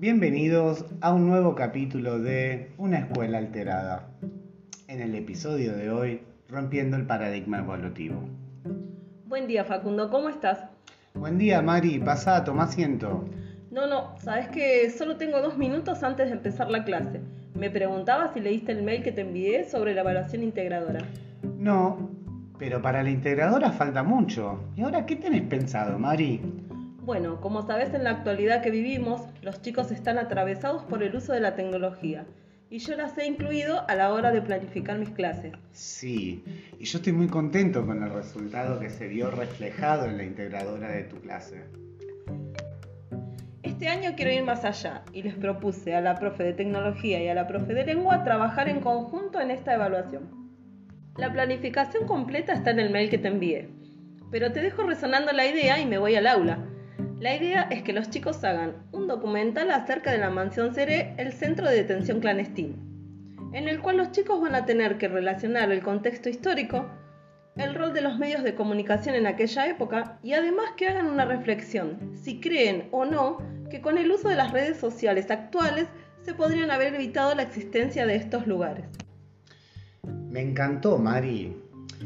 Bienvenidos a un nuevo capítulo de Una escuela alterada. En el episodio de hoy, rompiendo el paradigma evolutivo. Buen día Facundo, ¿cómo estás? Buen día Mari, pasa, toma asiento. No, no, sabes que solo tengo dos minutos antes de empezar la clase. Me preguntaba si leíste el mail que te envié sobre la evaluación integradora. No, pero para la integradora falta mucho. ¿Y ahora qué tenés pensado, Mari? Bueno, como sabes en la actualidad que vivimos, los chicos están atravesados por el uso de la tecnología y yo las he incluido a la hora de planificar mis clases. Sí, y yo estoy muy contento con el resultado que se vio reflejado en la integradora de tu clase. Este año quiero ir más allá y les propuse a la profe de tecnología y a la profe de lengua trabajar en conjunto en esta evaluación. La planificación completa está en el mail que te envié, pero te dejo resonando la idea y me voy al aula. La idea es que los chicos hagan un documental acerca de la mansión Seré, el centro de detención clandestino, en el cual los chicos van a tener que relacionar el contexto histórico, el rol de los medios de comunicación en aquella época y además que hagan una reflexión, si creen o no que con el uso de las redes sociales actuales se podrían haber evitado la existencia de estos lugares. Me encantó, Mari.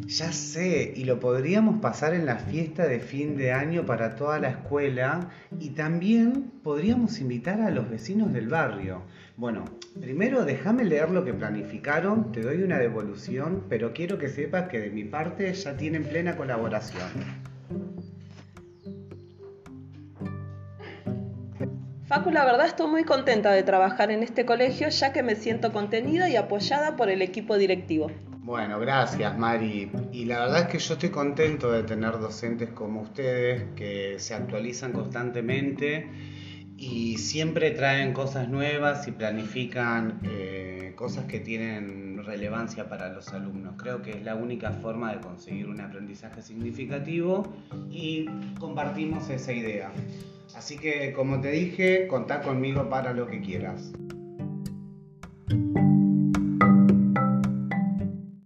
Ya sé, y lo podríamos pasar en la fiesta de fin de año para toda la escuela y también podríamos invitar a los vecinos del barrio. Bueno, primero déjame leer lo que planificaron, te doy una devolución, pero quiero que sepas que de mi parte ya tienen plena colaboración. Facu, la verdad estoy muy contenta de trabajar en este colegio ya que me siento contenida y apoyada por el equipo directivo. Bueno, gracias Mari. Y la verdad es que yo estoy contento de tener docentes como ustedes que se actualizan constantemente y siempre traen cosas nuevas y planifican eh, cosas que tienen relevancia para los alumnos. Creo que es la única forma de conseguir un aprendizaje significativo y compartimos esa idea. Así que como te dije, contá conmigo para lo que quieras.